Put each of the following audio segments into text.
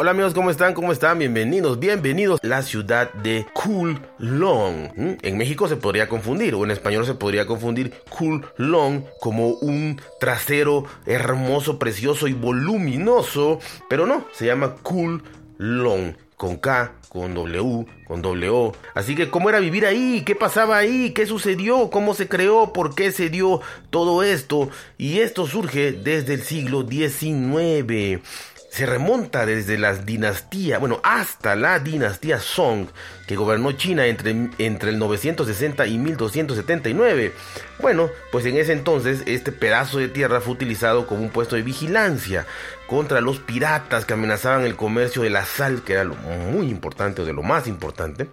Hola amigos, ¿cómo están? ¿Cómo están? Bienvenidos, bienvenidos a la ciudad de Coulon. ¿Mm? En México se podría confundir, o en español se podría confundir Coulon como un trasero hermoso, precioso y voluminoso, pero no, se llama Coulon, con K, con W, con W. Así que, ¿cómo era vivir ahí? ¿Qué pasaba ahí? ¿Qué sucedió? ¿Cómo se creó? ¿Por qué se dio todo esto? Y esto surge desde el siglo XIX se remonta desde las dinastías, bueno, hasta la dinastía Song, que gobernó China entre, entre el 960 y 1279. Bueno, pues en ese entonces este pedazo de tierra fue utilizado como un puesto de vigilancia contra los piratas que amenazaban el comercio de la sal, que era lo muy importante o de lo más importante.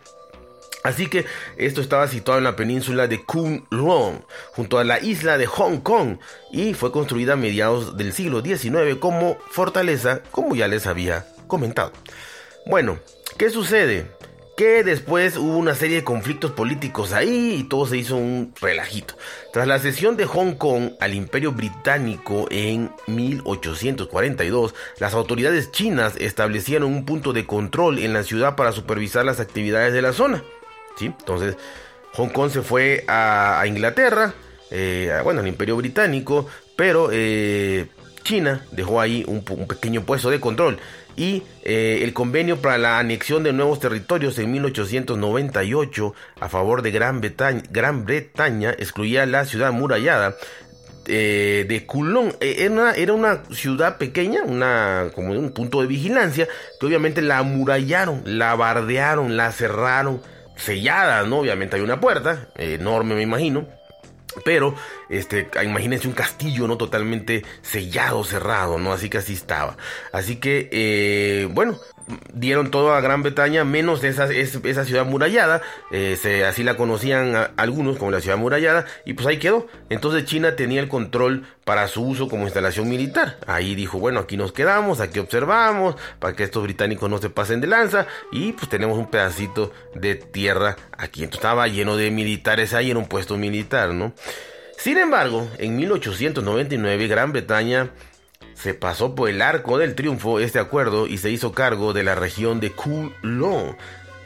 Así que esto estaba situado en la península de Kowloon, junto a la isla de Hong Kong, y fue construida a mediados del siglo XIX como fortaleza, como ya les había comentado. Bueno, ¿qué sucede? Que después hubo una serie de conflictos políticos ahí y todo se hizo un relajito. Tras la cesión de Hong Kong al Imperio Británico en 1842, las autoridades chinas establecieron un punto de control en la ciudad para supervisar las actividades de la zona. Entonces, Hong Kong se fue a, Inglaterra, eh, bueno, al Imperio Británico, pero eh, China dejó ahí un, pequeño puesto de control. Y eh, el convenio para la anexión de nuevos territorios en 1898 a favor de Gran Bretaña, excluía la ciudad murallada de. Era una, era una, ciudad pequeña, una, como un punto de vigilancia, que obviamente la amurallaron, la bardearon, la cerraron sellada, ¿no? Obviamente hay una puerta, enorme me imagino. Pero, este, imagínense un castillo, ¿no? Totalmente sellado, cerrado, ¿no? Así que así estaba. Así que, eh, bueno, dieron todo a Gran Bretaña, menos esa, esa ciudad murallada, eh, se, así la conocían algunos como la ciudad murallada, y pues ahí quedó. Entonces China tenía el control para su uso como instalación militar. Ahí dijo, bueno, aquí nos quedamos, aquí observamos, para que estos británicos no se pasen de lanza, y pues tenemos un pedacito de tierra aquí. Entonces estaba lleno de militares ahí, en un puesto militar, ¿no? Sin embargo, en 1899 Gran Bretaña se pasó por el arco del triunfo este acuerdo y se hizo cargo de la región de Kulon.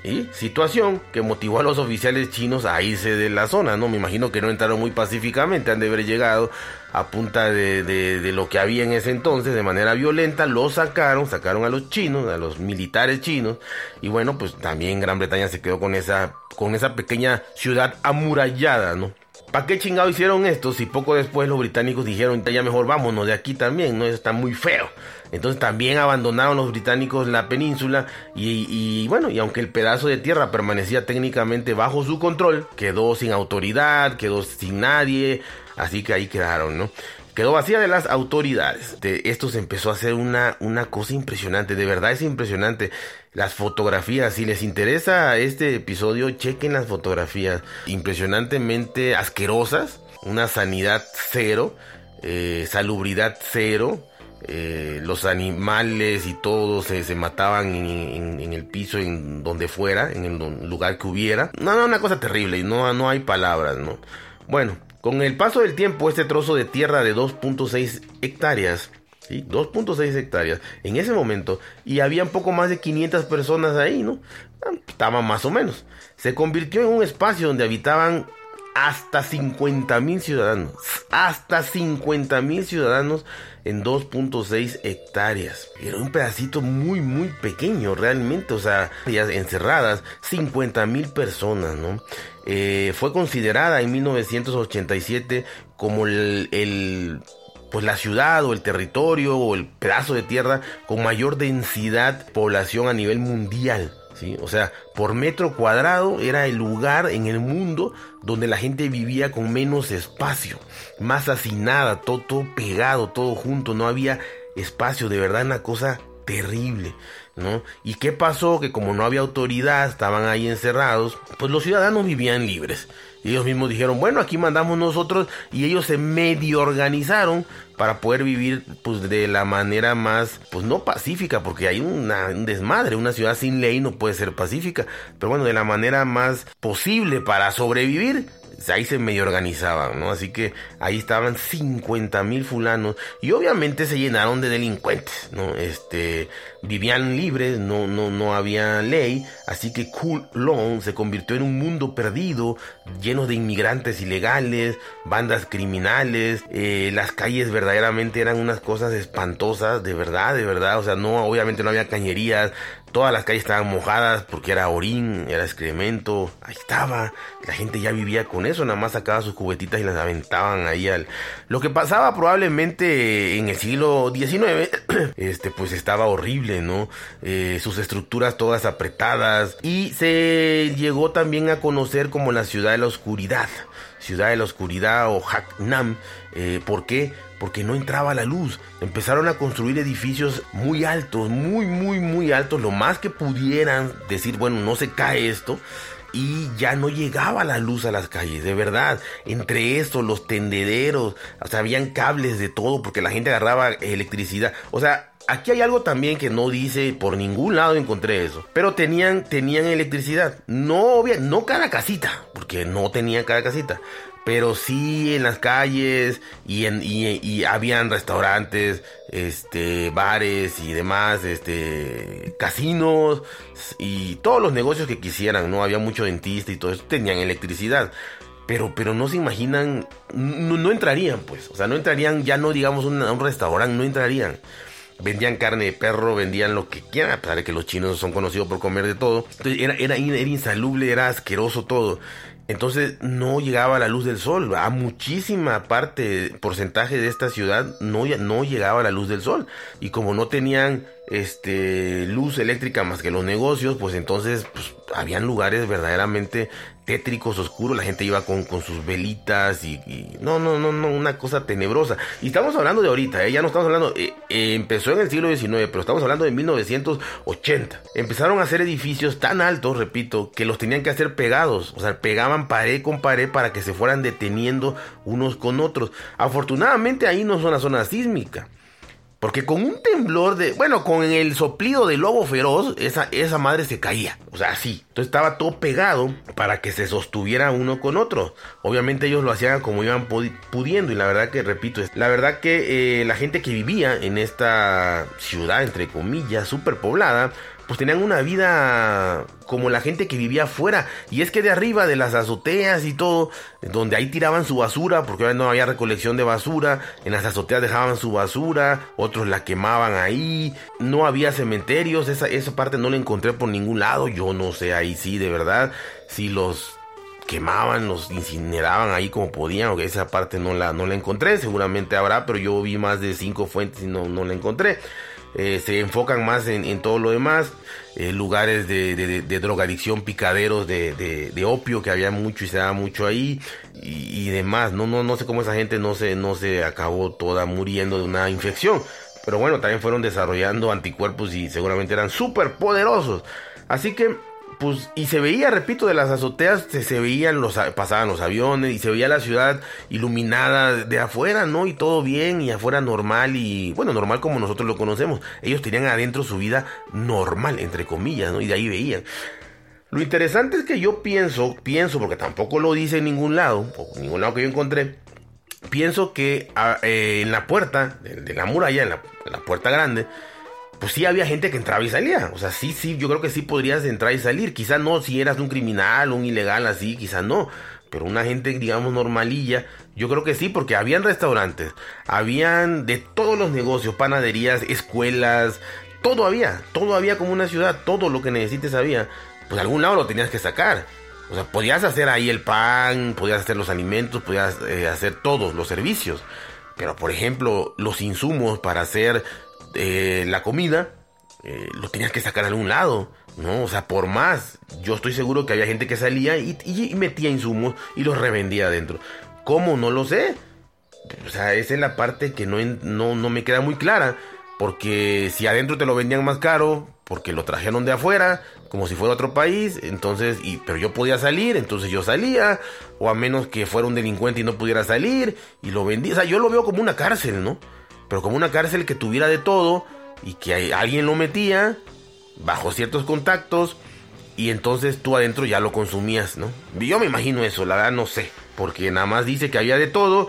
Y situación que motivó a los oficiales chinos a irse de la zona, ¿no? Me imagino que no entraron muy pacíficamente, han de haber llegado a punta de, de, lo que había en ese entonces, de manera violenta, lo sacaron, sacaron a los chinos, a los militares chinos, y bueno, pues también Gran Bretaña se quedó con esa, con esa pequeña ciudad amurallada, ¿no? ¿Para qué chingado hicieron esto si poco después los británicos dijeron, ya mejor vámonos de aquí también, no, está muy feo? Entonces también abandonaron los británicos la península y, y, bueno, y aunque el pedazo de tierra permanecía técnicamente bajo su control, quedó sin autoridad, quedó sin nadie, así que ahí quedaron, ¿no? Quedó vacía de las autoridades. De esto se empezó a hacer una, una cosa impresionante, de verdad es impresionante. Las fotografías, si les interesa este episodio, chequen las fotografías impresionantemente asquerosas, una sanidad cero, eh, salubridad cero. Eh, los animales y todo se, mataban en, el piso, en donde fuera, en el lugar que hubiera. No, no, una cosa terrible no, no hay palabras, ¿no? Bueno, con el paso del tiempo, este trozo de tierra de 2.6 hectáreas, ¿sí? 2.6 hectáreas, en ese momento, y había un poco más de 500 personas ahí, ¿no? Ah, estaba más o menos. Se convirtió en un espacio donde habitaban hasta 50 mil ciudadanos. Hasta 50 mil ciudadanos en 2.6 hectáreas. Era un pedacito muy, muy pequeño realmente. O sea, encerradas 50 mil personas, ¿no? Eh, fue considerada en 1987 como el, pues la ciudad o el territorio o el pedazo de tierra con mayor densidad población a nivel mundial. ¿Sí? O sea, por metro cuadrado era el lugar en el mundo donde la gente vivía con menos espacio, más hacinada, todo, todo pegado, todo junto, no había espacio, de verdad una cosa terrible, ¿no? ¿Y qué pasó? Que como no había autoridad, estaban ahí encerrados, pues los ciudadanos vivían libres. Ellos mismos dijeron, bueno, aquí mandamos nosotros y ellos se medio organizaron para poder vivir pues de la manera más, pues no pacífica, porque hay una, un desmadre, una ciudad sin ley no puede ser pacífica, pero bueno, de la manera más posible para sobrevivir ahí se medio organizaban, ¿no? Así que ahí estaban 50 mil fulanos y obviamente se llenaron de delincuentes, ¿no? Este, vivían libres, no, no, no había ley, así que Long se convirtió en un mundo perdido, lleno de inmigrantes ilegales, bandas criminales, eh, las calles verdaderamente eran unas cosas espantosas, de verdad, de verdad, o sea, no, obviamente no había cañerías, Todas las calles estaban mojadas porque era orín, era excremento, ahí estaba. La gente ya vivía con eso, nada más sacaba sus cubetitas y las aventaban ahí al... Lo que pasaba probablemente en el siglo XIX, este, pues estaba horrible, ¿no? Eh, sus estructuras todas apretadas y se llegó también a conocer como la ciudad de la oscuridad. Ciudad de la Oscuridad o Haknam. Eh, ¿Por qué? Porque no entraba la luz. Empezaron a construir edificios muy altos, muy, muy, muy altos, lo más que pudieran decir, bueno, no se cae esto y ya no llegaba la luz a las calles, de verdad. Entre esto, los tendederos, o sea, habían cables de todo porque la gente agarraba electricidad. O sea, Aquí hay algo también que no dice, por ningún lado encontré eso. Pero tenían, tenían electricidad. No, no cada casita, porque no tenían cada casita. Pero sí en las calles y, en, y, habían restaurantes, este, bares y demás, este, casinos y todos los negocios que quisieran, ¿no? Había mucho dentista y todo eso, tenían electricidad pero, pero no se imaginan, no, entrarían, pues, o sea, no entrarían, ya no digamos un restaurante, no entrarían vendían carne de perro, vendían lo que quieran, a pesar de que los chinos son conocidos por comer de todo. Entonces era, era, era insalubre, era asqueroso todo. Entonces no llegaba la luz del sol. A muchísima parte, porcentaje de esta ciudad no, no llegaba la luz del sol. Y como no tenían este, luz eléctrica más que los negocios, pues entonces pues, habían lugares verdaderamente tétricos, oscuros, la gente iba con, con sus velitas y, no, no, no, no, una cosa tenebrosa. Y estamos hablando de ahorita, ¿eh? ya no estamos hablando, eh, eh, empezó en el siglo XIX, pero estamos hablando de 1980. Empezaron a hacer edificios tan altos, repito, que los tenían que hacer pegados, o sea, pegaban pared con pared para que se fueran deteniendo unos con otros. Afortunadamente ahí no es una zona sísmica. Porque con un temblor de. Bueno, con el soplido del lobo feroz, esa, esa madre se caía. O sea, así. Entonces estaba todo pegado para que se sostuviera uno con otro. Obviamente ellos lo hacían como iban pudiendo. Y la verdad que, repito, la verdad que eh, la gente que vivía en esta ciudad, entre comillas, súper poblada, pues tenían una vida como la gente que vivía afuera. Y es que de arriba de las azoteas y todo, donde ahí tiraban su basura, porque no había recolección de basura, en las azoteas dejaban su basura, otros la quemaban ahí, no había cementerios, esa, esa parte no la encontré por ningún lado, yo no sé ahí sí, de verdad, si los quemaban, los incineraban ahí como podían, aunque esa parte no la, no la encontré, seguramente habrá, pero yo vi más de cinco fuentes y no, no la encontré. Eh, se enfocan más en, todo lo demás, eh, lugares de, drogadicción, picaderos de, opio, que había mucho y se daba mucho ahí, y, demás. No, no, no sé cómo esa gente no se, no se acabó toda muriendo de una infección. Pero bueno, también fueron desarrollando anticuerpos y seguramente eran súper poderosos. Así que pues, y se veía, repito, de las azoteas se, veían los, pasaban los aviones y se veía la ciudad iluminada de afuera, ¿no? Y todo bien y afuera normal y, bueno, normal como nosotros lo conocemos. Ellos tenían adentro su vida normal, entre comillas, ¿no? Y de ahí veían. Lo interesante es que yo pienso, pienso, porque tampoco lo dice en ningún lado, o en ningún lado que yo encontré, pienso que ah, eh, en la puerta de, la muralla, en la puerta grande, pues sí había gente que entraba y salía. O sea, sí, sí, yo creo que sí podrías entrar y salir. Quizá no si eras un criminal, un ilegal así, quizá no. Pero una gente, digamos, normalilla, yo creo que sí, porque habían restaurantes, habían de todos los negocios, panaderías, escuelas, todo había, todo había como una ciudad, todo lo que necesites había. Pues algún lado lo tenías que sacar. O sea, podías hacer ahí el pan, podías hacer los alimentos, podías eh, hacer todos los servicios. Pero por ejemplo, los insumos para hacer eh, la comida, eh, lo tenías que sacar a algún lado, ¿no? O sea, por más, yo estoy seguro que había gente que salía y, metía insumos y los revendía adentro. ¿Cómo? No lo sé. O sea, esa es la parte que no, no, no me queda muy clara. Porque si adentro te lo vendían más caro, porque lo trajeron de afuera, como si fuera otro país, entonces, y, pero yo podía salir, entonces yo salía, o a menos que fuera un delincuente y no pudiera salir, y lo vendía. O sea, yo lo veo como una cárcel, ¿no? Pero como una cárcel que tuviera de todo, y que alguien lo metía bajo ciertos contactos, y entonces tú adentro ya lo consumías, ¿no? Yo me imagino eso, la verdad no sé, porque nada más dice que había de todo,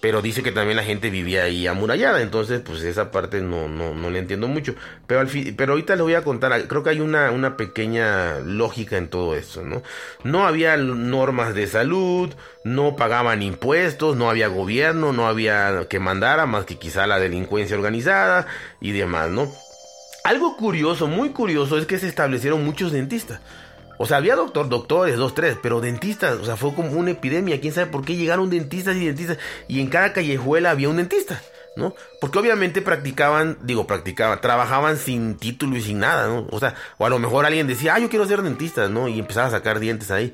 pero dice que también la gente vivía ahí amurallada, entonces pues esa parte no, no, no le entiendo mucho. Pero, al pero ahorita les voy a contar, creo que hay una, una pequeña lógica en todo eso, ¿no? No había normas de salud, no pagaban impuestos, no había gobierno, no había que mandara más que quizá la delincuencia organizada y demás, ¿no? Algo curioso, muy curioso, es que se establecieron muchos dentistas. O sea, había doctor, doctores, dos, tres, pero dentistas, o sea, fue como una epidemia. ¿Quién sabe por qué llegaron dentistas y dentistas? Y en cada callejuela había un dentista, ¿no? Porque obviamente practicaban, digo, practicaban, trabajaban sin título y sin nada, ¿no? O sea, o a lo mejor alguien decía, ah, yo quiero ser dentista, ¿no? Y empezaba a sacar dientes ahí.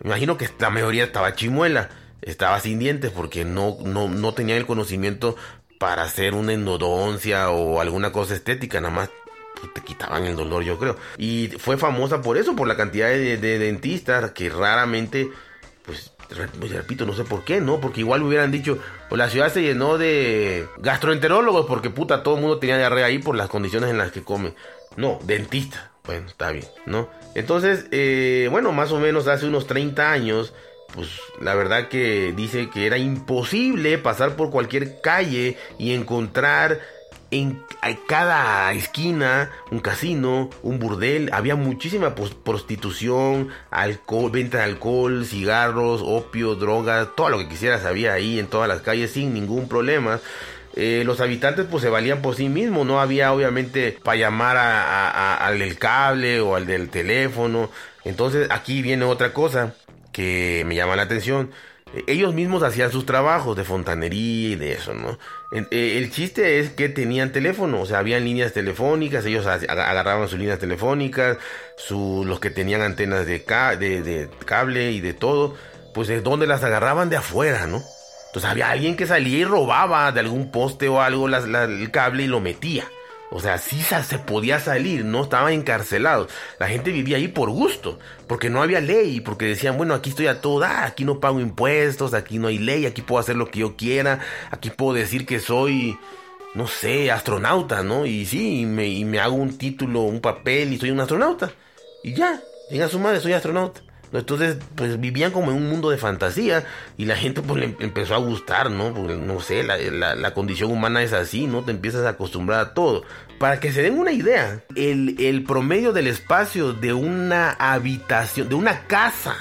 Me imagino que la mayoría estaba chimuela, estaba sin dientes porque no, no, no tenían el conocimiento para hacer una endodoncia o alguna cosa estética, nada más te quitaban el dolor, yo creo. Y fue famosa por eso, por la cantidad de, dentistas que raramente, pues, pues, repito, no sé por qué, ¿no? Porque igual me hubieran dicho, pues la ciudad se llenó de gastroenterólogos porque puta, todo el mundo tenía diarrea ahí por las condiciones en las que comen. No, dentista. Bueno, está bien, ¿no? Entonces, eh, bueno, más o menos hace unos 30 años, pues la verdad que dice que era imposible pasar por cualquier calle y encontrar en cada esquina un casino, un burdel, había muchísima prostitución, alcohol, venta de alcohol, cigarros, opio, drogas, todo lo que quisieras había ahí en todas las calles sin ningún problema. Eh, los habitantes pues se valían por sí mismos, no había obviamente para llamar al del cable o al del teléfono. Entonces aquí viene otra cosa que me llama la atención ellos mismos hacían sus trabajos de fontanería y de eso, ¿no? Eh, el chiste es que tenían teléfono, o sea, habían líneas telefónicas, ellos agarraban sus líneas telefónicas, los que tenían antenas de, cable y de todo, pues de donde las agarraban de afuera, ¿no? Entonces había alguien que salía y robaba de algún poste o algo el cable y lo metía. O sea, sí se podía salir, no estaban encarcelados. La gente vivía ahí por gusto, porque no había ley, porque decían, bueno, aquí estoy a toda, aquí no pago impuestos, aquí no hay ley, aquí puedo hacer lo que yo quiera, aquí puedo decir que soy, no sé, astronauta, ¿no? Y sí, y me, y me hago un título, un papel y soy un astronauta. Y ya, venga su madre, soy astronauta. Entonces, pues vivían como en un mundo de fantasía y la gente pues le empezó a gustar, ¿no? Porque, no sé, la, la, condición humana es así, ¿no? Te empiezas a acostumbrar a todo. Para que se den una idea, el, el promedio del espacio de una habitación, de una casa,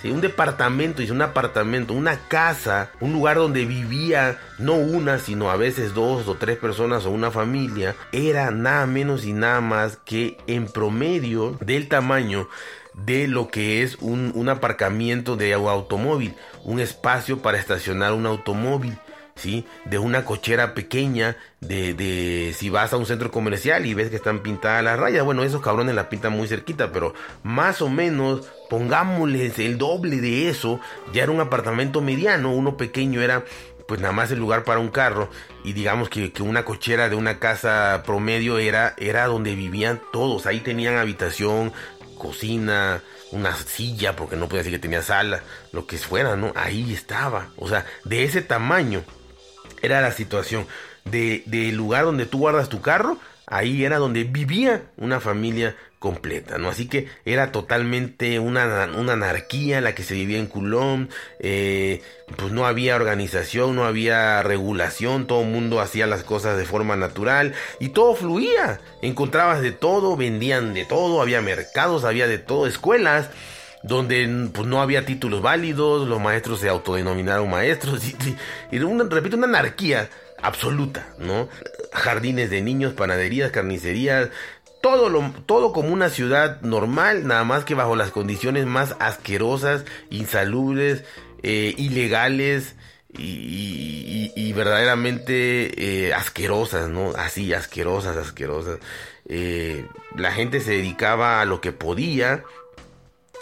¿sí? un departamento, dice un apartamento, una casa, un lugar donde vivía no una, sino a veces dos o tres personas o una familia, era nada menos y nada más que en promedio del tamaño de lo que es un, aparcamiento de automóvil, un espacio para estacionar un automóvil. ¿Sí? De una cochera pequeña, de, de, si vas a un centro comercial y ves que están pintadas las rayas, bueno, esos cabrones la pintan muy cerquita, pero más o menos, pongámosles el doble de eso, ya era un apartamento mediano, uno pequeño era pues nada más el lugar para un carro y digamos que, que, una cochera de una casa promedio era, era donde vivían todos, ahí tenían habitación, cocina, una silla, porque no podía decir que tenía sala, lo que fuera, ¿no? Ahí estaba. O sea, de ese tamaño era la situación. De, del lugar donde tú guardas tu carro, ahí era donde vivía una familia completa, ¿no? Así que era totalmente una, una anarquía la que se vivía en Coulomb, eh, pues no había organización, no había regulación, todo el mundo hacía las cosas de forma natural y todo fluía, encontrabas de todo, vendían de todo, había mercados, había de todo, escuelas, donde pues, no había títulos válidos, los maestros se autodenominaron maestros, y, y, repito, una anarquía absoluta, ¿no? Jardines de niños, panaderías, carnicerías, todo, lo, todo como una ciudad normal, nada más que bajo las condiciones más asquerosas, insalubres, eh, ilegales, y, verdaderamente eh, asquerosas, ¿no? Así, asquerosas, asquerosas. Eh, la gente se dedicaba a lo que podía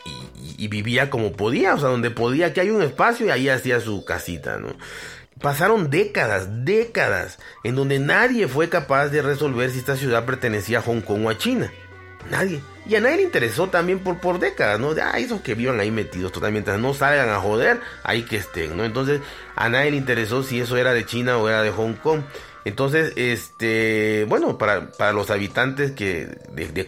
y, y, vivía como podía, o sea, donde podía, que hay un espacio y ahí hacía su casita, ¿no? Pasaron décadas, décadas, en donde nadie fue capaz de resolver si esta ciudad pertenecía a Hong Kong o a China. Nadie. Y a nadie le interesó también por, por décadas, ¿no? Ah, esos que vivan ahí metidos totalmente, no salgan a joder, ahí que estén, ¿no? Entonces, a nadie le interesó si eso era de China o era de Hong Kong. Entonces, este, bueno, para, para los habitantes que, de, de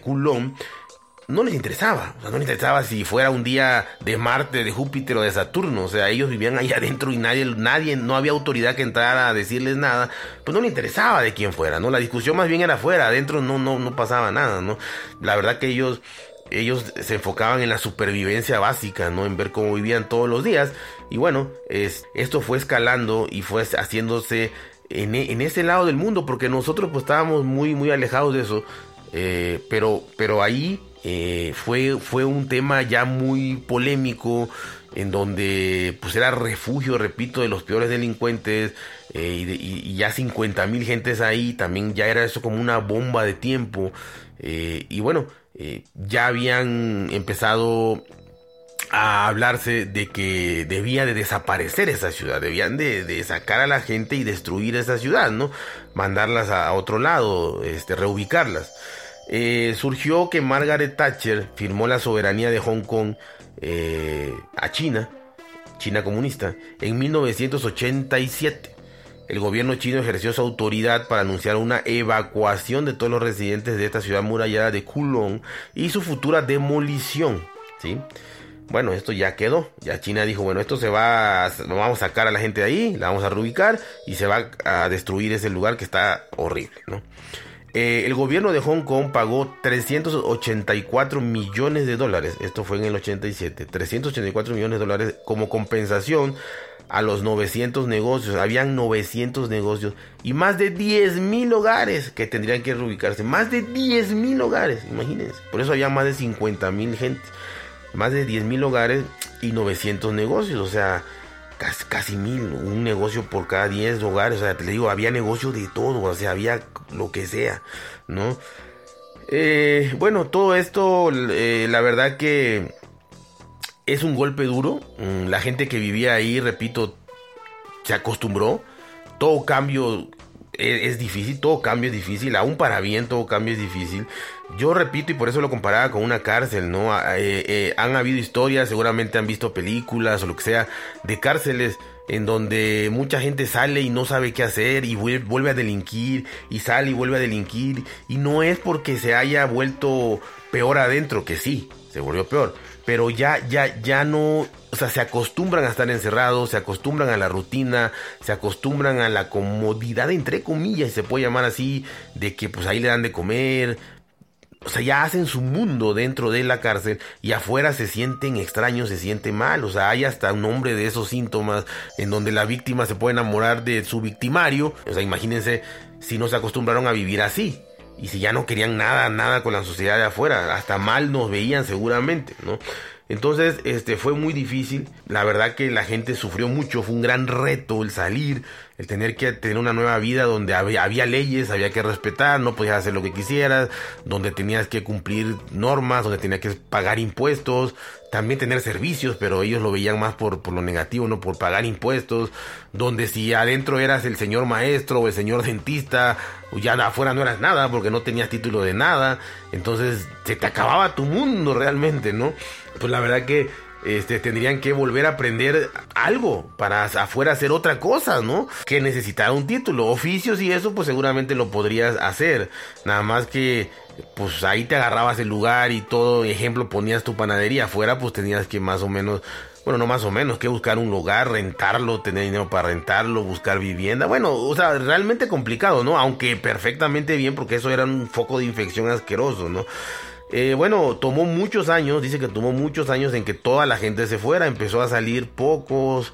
no les interesaba. O sea, no les interesaba si fuera un día de Marte, de Júpiter o de Saturno. O sea, ellos vivían ahí adentro y nadie, nadie, no había autoridad que entrara a decirles nada. Pues no les interesaba de quién fuera, ¿no? La discusión más bien era afuera, adentro no, no, no pasaba nada, ¿no? La verdad que ellos, ellos se enfocaban en la supervivencia básica, ¿no? En ver cómo vivían todos los días. Y bueno, es, esto fue escalando y fue haciéndose en, en ese lado del mundo, porque nosotros pues estábamos muy, muy alejados de eso. Eh, pero, pero ahí eh, fue, fue un tema ya muy polémico en donde pues era refugio, repito, de los peores delincuentes eh, y, ya 50 mil gentes ahí, también ya era eso como una bomba de tiempo eh, y bueno, ya habían empezado a hablarse de que debía de desaparecer esa ciudad, debían de, sacar a la gente y destruir esa ciudad, ¿no? Mandarlas a, otro lado, este, reubicarlas. Eh, surgió que Margaret Thatcher firmó la soberanía de Hong Kong eh, a China, China comunista, en 1987. El gobierno chino ejerció su autoridad para anunciar una evacuación de todos los residentes de esta ciudad murallada de Kulong y su futura demolición. ¿sí? Bueno, esto ya quedó. Ya China dijo, bueno, esto se va, a, vamos a sacar a la gente de ahí, la vamos a reubicar y se va a destruir ese lugar que está horrible, ¿no? Eh, el gobierno de Hong Kong pagó 384 millones de dólares, esto fue en el 87, 384 millones de dólares como compensación a los 900 negocios, habían 900 negocios y más de 10 mil hogares que tendrían que reubicarse, más de 10 mil hogares, imagínense, por eso había más de 50 mil gente, más de 10 mil hogares y 900 negocios, o sea, casi, mil, un negocio por cada 10 hogares, o sea, te digo, había negocio de todo, o sea, había lo que sea, ¿no? Eh, bueno, todo esto, eh, la verdad que es un golpe duro, mm, la gente que vivía ahí, repito, se acostumbró, todo cambio es, difícil, todo cambio es difícil, aún para bien todo cambio es difícil. Yo repito y por eso lo comparaba con una cárcel, ¿no? Eh, eh, han habido historias, seguramente han visto películas o lo que sea, de cárceles en donde mucha gente sale y no sabe qué hacer y vuelve a delinquir y sale y vuelve a delinquir y no es porque se haya vuelto peor adentro, que sí, se volvió peor, pero ya, ya, ya no, o sea, se acostumbran a estar encerrados, se acostumbran a la rutina, se acostumbran a la comodidad, entre comillas, se puede llamar así, de que pues ahí le dan de comer, o sea, ya hacen su mundo dentro de la cárcel y afuera se sienten extraños, se sienten mal. O sea, hay hasta un nombre de esos síntomas en donde la víctima se puede enamorar de su victimario. O sea, imagínense si no se acostumbraron a vivir así. Y si ya no querían nada, nada con la sociedad de afuera, hasta mal nos veían seguramente, ¿no? Entonces, este fue muy difícil. La verdad que la gente sufrió mucho, fue un gran reto el salir, el tener que tener una nueva vida donde había, leyes, había que respetar, no podías hacer lo que quisieras, donde tenías que cumplir normas, donde tenías que pagar impuestos, también tener servicios, pero ellos lo veían más por, por lo negativo, no por pagar impuestos, donde si adentro eras el señor maestro o el señor dentista, ya afuera no eras nada porque no tenías título de nada, entonces se te acababa tu mundo realmente, ¿no? pues la verdad que este, tendrían que volver a aprender algo para afuera hacer otra cosa, ¿no? Que necesitar un título, oficios y eso, pues seguramente lo podrías hacer. Nada más que, pues ahí te agarrabas el lugar y todo, ejemplo, ponías tu panadería afuera, pues tenías que más o menos, bueno, no más o menos, que buscar un lugar, rentarlo, tener dinero para rentarlo, buscar vivienda. Bueno, o sea, realmente complicado, ¿no? Aunque perfectamente bien, porque eso era un foco de infección asqueroso, ¿no? Eh, bueno, tomó muchos años, dice que tomó muchos años en que toda la gente se fuera, empezó a salir pocos,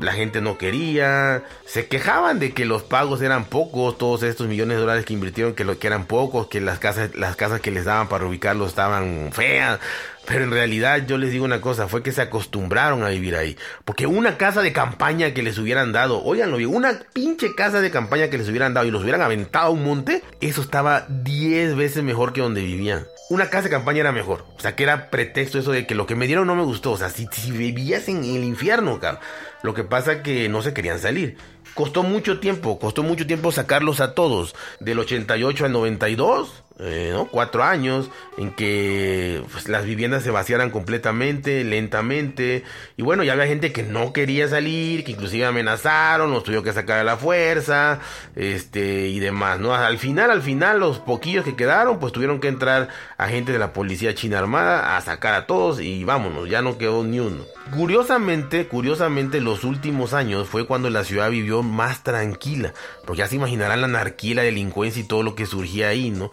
la gente no quería, se quejaban de que los pagos eran pocos, todos estos millones de dólares que invirtieron que, lo, que eran pocos, que las casas, las casas que les daban para ubicarlos estaban feas. Pero en realidad yo les digo una cosa, fue que se acostumbraron a vivir ahí. Porque una casa de campaña que les hubieran dado, oiganlo bien, una pinche casa de campaña que les hubieran dado y los hubieran aventado a un monte, eso estaba 10 veces mejor que donde vivían una casa de campaña era mejor. O sea, que era pretexto eso de que lo que me dieron no me gustó. O sea, si, si vivías en el infierno, cabrón. Lo que pasa que no se querían salir. Costó mucho tiempo, costó mucho tiempo sacarlos a todos. Del 88 al 92 eh, ¿no? cuatro años en que pues, las viviendas se vaciaran completamente, lentamente. Y bueno, ya había gente que no quería salir, que inclusive amenazaron, los tuvieron que sacar a la fuerza, este, y demás, ¿no? Al final, al final, los poquillos que quedaron, pues tuvieron que entrar agentes de la policía china armada a sacar a todos y vámonos, ya no quedó ni uno. Curiosamente, curiosamente, los últimos años fue cuando la ciudad vivió más tranquila, porque ya se imaginarán la anarquía, la delincuencia y todo lo que surgía ahí, ¿no?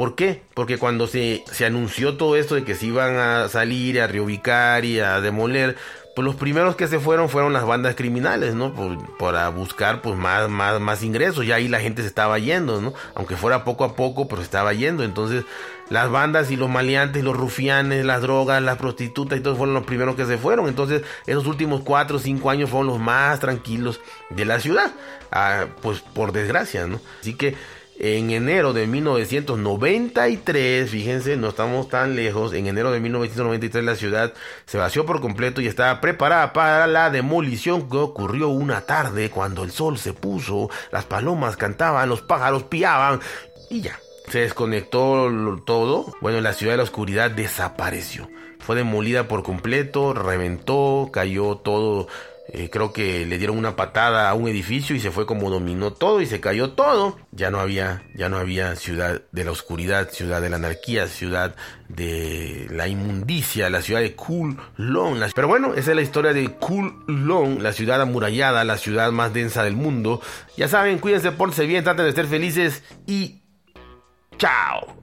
¿Por qué? Porque cuando se, se anunció todo esto de que se iban a salir, a reubicar y a demoler, pues los primeros que se fueron fueron las bandas criminales, ¿no? para buscar pues más, más, más ingresos. Ya ahí la gente se estaba yendo, ¿no? Aunque fuera poco a poco, pero se estaba yendo. Entonces las bandas y los maleantes, los rufianes, las drogas, las prostitutas y todos fueron los primeros que se fueron. Entonces esos últimos cuatro o cinco años fueron los más tranquilos de la ciudad. Ah, pues por desgracia, ¿no? Así que en enero de 1993, fíjense, no estamos tan lejos, en enero de 1993 la ciudad se vació por completo y estaba preparada para la demolición que ocurrió una tarde cuando el sol se puso, las palomas cantaban, los pájaros piaban y ya. Se desconectó todo. Bueno, la ciudad de la oscuridad desapareció. Fue demolida por completo, reventó, cayó todo eh, creo que le dieron una patada a un edificio y se fue como dominó todo y se cayó todo. Ya no había, ya no había ciudad de la oscuridad, ciudad de la anarquía, ciudad de la inmundicia, la ciudad de Kulon. Pero bueno, esa es la historia de Kulon, la ciudad amurallada, la ciudad más densa del mundo. Ya saben, cuídense, pórtense bien, traten de ser felices y chao.